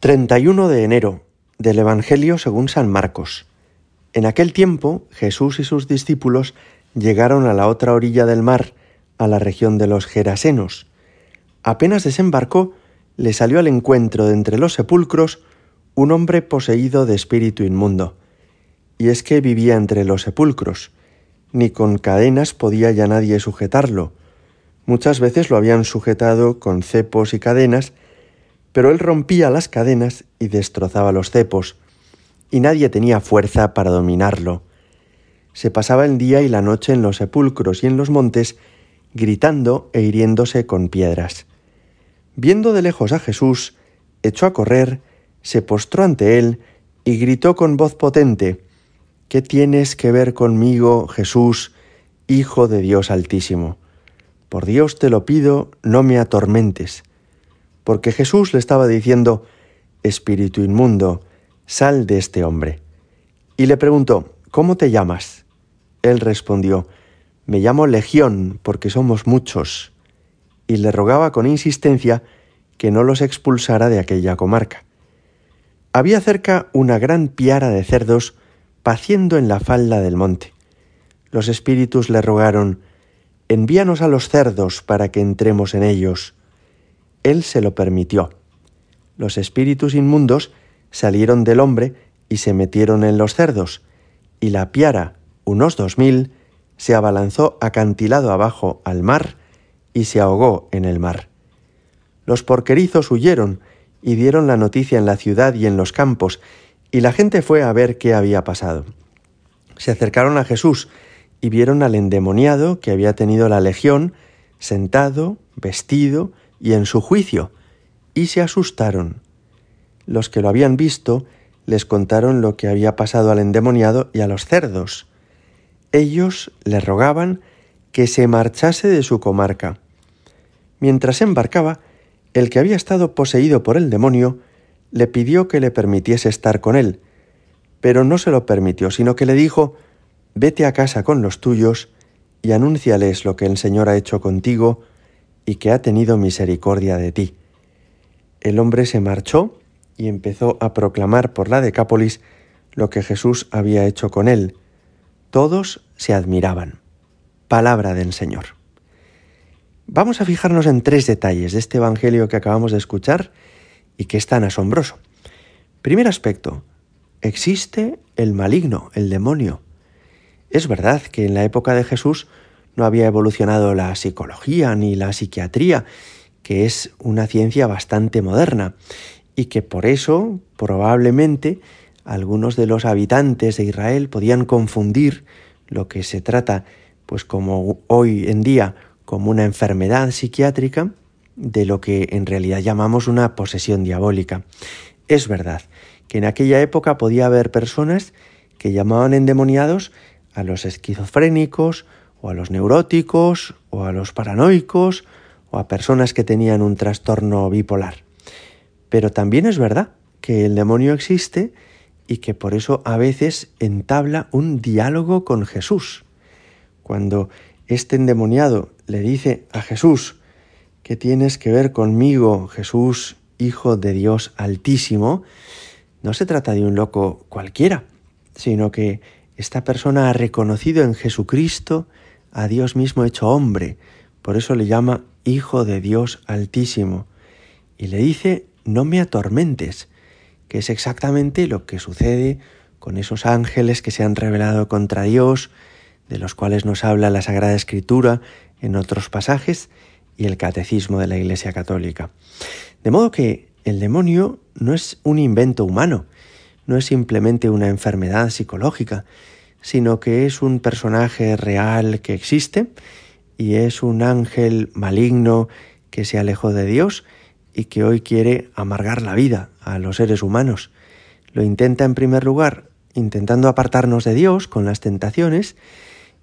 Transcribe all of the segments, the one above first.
31 de enero del Evangelio según San Marcos. En aquel tiempo Jesús y sus discípulos llegaron a la otra orilla del mar, a la región de los Gerasenos. Apenas desembarcó, le salió al encuentro de entre los sepulcros un hombre poseído de espíritu inmundo. Y es que vivía entre los sepulcros. Ni con cadenas podía ya nadie sujetarlo. Muchas veces lo habían sujetado con cepos y cadenas, pero él rompía las cadenas y destrozaba los cepos, y nadie tenía fuerza para dominarlo. Se pasaba el día y la noche en los sepulcros y en los montes, gritando e hiriéndose con piedras. Viendo de lejos a Jesús, echó a correr, se postró ante él y gritó con voz potente, ¿Qué tienes que ver conmigo, Jesús, Hijo de Dios Altísimo? Por Dios te lo pido, no me atormentes porque Jesús le estaba diciendo, Espíritu inmundo, sal de este hombre. Y le preguntó, ¿cómo te llamas? Él respondió, me llamo Legión, porque somos muchos. Y le rogaba con insistencia que no los expulsara de aquella comarca. Había cerca una gran piara de cerdos paciendo en la falda del monte. Los espíritus le rogaron, envíanos a los cerdos para que entremos en ellos. Él se lo permitió. Los espíritus inmundos salieron del hombre y se metieron en los cerdos, y la piara, unos dos mil, se abalanzó acantilado abajo al mar y se ahogó en el mar. Los porquerizos huyeron y dieron la noticia en la ciudad y en los campos, y la gente fue a ver qué había pasado. Se acercaron a Jesús y vieron al endemoniado que había tenido la legión, sentado, vestido, y en su juicio, y se asustaron. Los que lo habían visto les contaron lo que había pasado al endemoniado y a los cerdos. Ellos le rogaban que se marchase de su comarca. Mientras embarcaba, el que había estado poseído por el demonio le pidió que le permitiese estar con él, pero no se lo permitió, sino que le dijo, vete a casa con los tuyos y anúnciales lo que el Señor ha hecho contigo y que ha tenido misericordia de ti. El hombre se marchó y empezó a proclamar por la Decápolis lo que Jesús había hecho con él. Todos se admiraban. Palabra del Señor. Vamos a fijarnos en tres detalles de este Evangelio que acabamos de escuchar y que es tan asombroso. Primer aspecto, existe el maligno, el demonio. Es verdad que en la época de Jesús no había evolucionado la psicología ni la psiquiatría, que es una ciencia bastante moderna, y que por eso probablemente algunos de los habitantes de Israel podían confundir lo que se trata, pues como hoy en día, como una enfermedad psiquiátrica, de lo que en realidad llamamos una posesión diabólica. Es verdad que en aquella época podía haber personas que llamaban endemoniados a los esquizofrénicos o a los neuróticos, o a los paranoicos, o a personas que tenían un trastorno bipolar. Pero también es verdad que el demonio existe y que por eso a veces entabla un diálogo con Jesús. Cuando este endemoniado le dice a Jesús, que tienes que ver conmigo, Jesús, Hijo de Dios Altísimo, no se trata de un loco cualquiera, sino que esta persona ha reconocido en Jesucristo a Dios mismo hecho hombre, por eso le llama Hijo de Dios Altísimo, y le dice, no me atormentes, que es exactamente lo que sucede con esos ángeles que se han revelado contra Dios, de los cuales nos habla la Sagrada Escritura en otros pasajes y el Catecismo de la Iglesia Católica. De modo que el demonio no es un invento humano, no es simplemente una enfermedad psicológica, sino que es un personaje real que existe y es un ángel maligno que se alejó de Dios y que hoy quiere amargar la vida a los seres humanos. Lo intenta en primer lugar intentando apartarnos de Dios con las tentaciones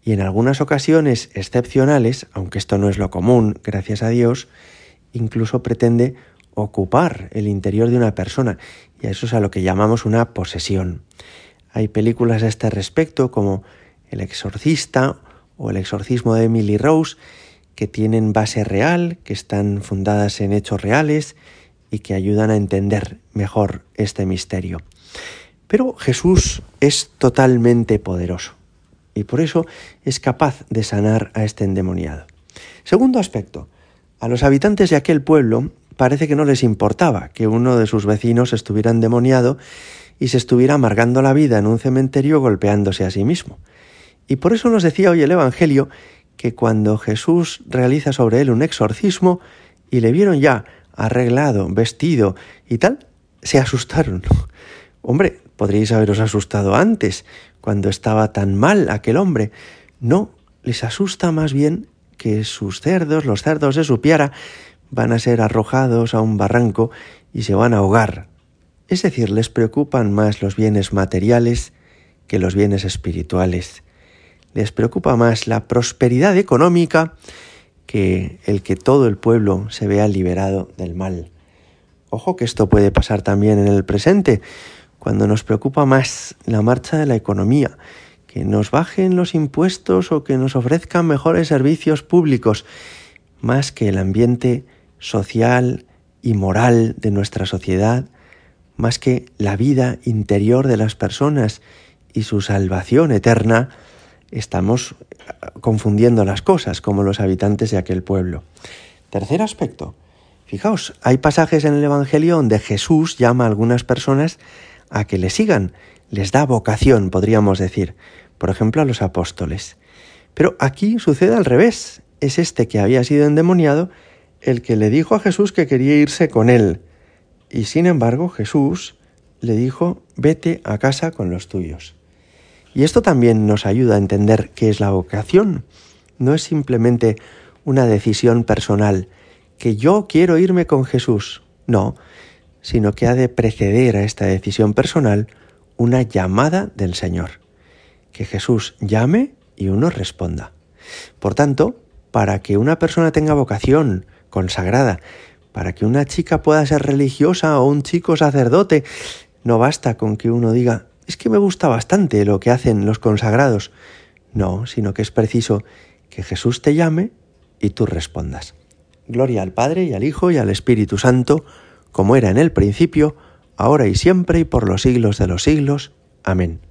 y en algunas ocasiones excepcionales, aunque esto no es lo común, gracias a Dios, incluso pretende ocupar el interior de una persona y a eso es a lo que llamamos una posesión. Hay películas a este respecto como El exorcista o El exorcismo de Emily Rose que tienen base real, que están fundadas en hechos reales y que ayudan a entender mejor este misterio. Pero Jesús es totalmente poderoso y por eso es capaz de sanar a este endemoniado. Segundo aspecto, a los habitantes de aquel pueblo parece que no les importaba que uno de sus vecinos estuviera endemoniado y se estuviera amargando la vida en un cementerio golpeándose a sí mismo. Y por eso nos decía hoy el Evangelio que cuando Jesús realiza sobre él un exorcismo y le vieron ya arreglado, vestido y tal, se asustaron. Hombre, podríais haberos asustado antes, cuando estaba tan mal aquel hombre. No, les asusta más bien que sus cerdos, los cerdos de su piara, van a ser arrojados a un barranco y se van a ahogar. Es decir, les preocupan más los bienes materiales que los bienes espirituales. Les preocupa más la prosperidad económica que el que todo el pueblo se vea liberado del mal. Ojo que esto puede pasar también en el presente, cuando nos preocupa más la marcha de la economía, que nos bajen los impuestos o que nos ofrezcan mejores servicios públicos, más que el ambiente social y moral de nuestra sociedad, más que la vida interior de las personas y su salvación eterna, estamos confundiendo las cosas como los habitantes de aquel pueblo. Tercer aspecto. Fijaos, hay pasajes en el Evangelio donde Jesús llama a algunas personas a que le sigan, les da vocación, podríamos decir, por ejemplo a los apóstoles. Pero aquí sucede al revés, es este que había sido endemoniado el que le dijo a Jesús que quería irse con él. Y sin embargo Jesús le dijo, vete a casa con los tuyos. Y esto también nos ayuda a entender qué es la vocación. No es simplemente una decisión personal, que yo quiero irme con Jesús. No, sino que ha de preceder a esta decisión personal una llamada del Señor. Que Jesús llame y uno responda. Por tanto, para que una persona tenga vocación consagrada, para que una chica pueda ser religiosa o un chico sacerdote, no basta con que uno diga, es que me gusta bastante lo que hacen los consagrados. No, sino que es preciso que Jesús te llame y tú respondas. Gloria al Padre y al Hijo y al Espíritu Santo, como era en el principio, ahora y siempre y por los siglos de los siglos. Amén.